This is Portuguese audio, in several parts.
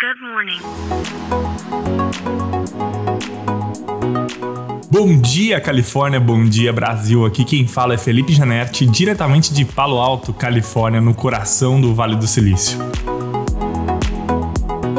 Good morning. Bom dia, Califórnia, bom dia, Brasil. Aqui quem fala é Felipe Janetti, diretamente de Palo Alto, Califórnia, no coração do Vale do Silício.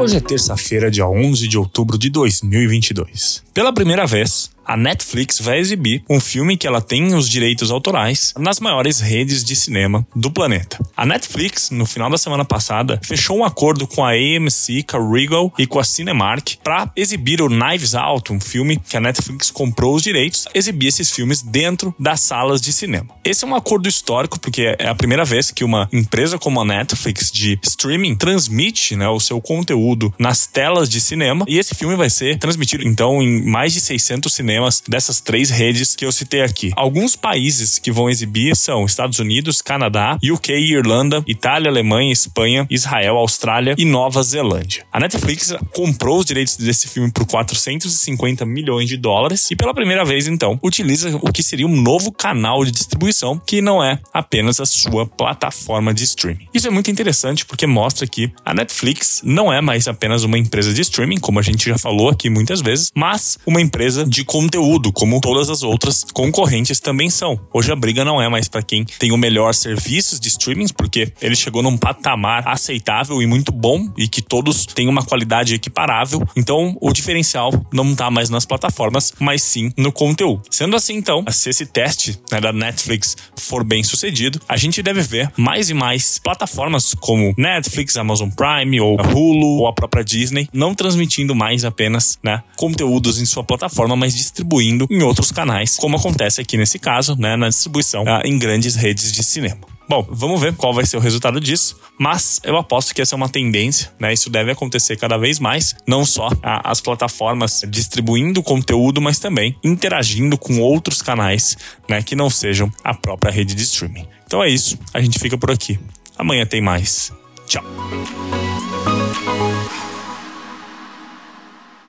Hoje é terça-feira, dia 11 de outubro de 2022. Pela primeira vez, a Netflix vai exibir um filme que ela tem os direitos autorais nas maiores redes de cinema do planeta. A Netflix, no final da semana passada, fechou um acordo com a AMC, com a Regal e com a Cinemark para exibir o Knives Out, um filme que a Netflix comprou os direitos, exibir esses filmes dentro das salas de cinema. Esse é um acordo histórico porque é a primeira vez que uma empresa como a Netflix de streaming transmite né, o seu conteúdo nas telas de cinema e esse filme vai ser transmitido então em mais de 600 cinemas cinemas dessas três redes que eu citei aqui. Alguns países que vão exibir são Estados Unidos, Canadá, UK, Irlanda, Itália, Alemanha, Espanha, Israel, Austrália e Nova Zelândia. A Netflix comprou os direitos desse filme por 450 milhões de dólares e pela primeira vez então utiliza o que seria um novo canal de distribuição que não é apenas a sua plataforma de streaming. Isso é muito interessante porque mostra que a Netflix não é mais apenas uma empresa de streaming, como a gente já falou aqui muitas vezes, mas uma empresa de conteúdo, como todas as outras concorrentes também são. Hoje a briga não é mais para quem tem o melhor serviços de streaming, porque ele chegou num patamar aceitável e muito bom e que todos têm uma qualidade equiparável. Então o diferencial não tá mais nas plataformas, mas sim no conteúdo. Sendo assim, então, se esse teste né, da Netflix for bem sucedido, a gente deve ver mais e mais plataformas como Netflix, Amazon Prime ou Hulu ou a própria Disney não transmitindo mais apenas né, conteúdos em sua plataforma, mas distribuindo em outros canais, como acontece aqui nesse caso, né, na distribuição uh, em grandes redes de cinema. Bom, vamos ver qual vai ser o resultado disso, mas eu aposto que essa é uma tendência, né? Isso deve acontecer cada vez mais, não só a, as plataformas distribuindo conteúdo, mas também interagindo com outros canais, né, que não sejam a própria rede de streaming. Então é isso, a gente fica por aqui. Amanhã tem mais. Tchau.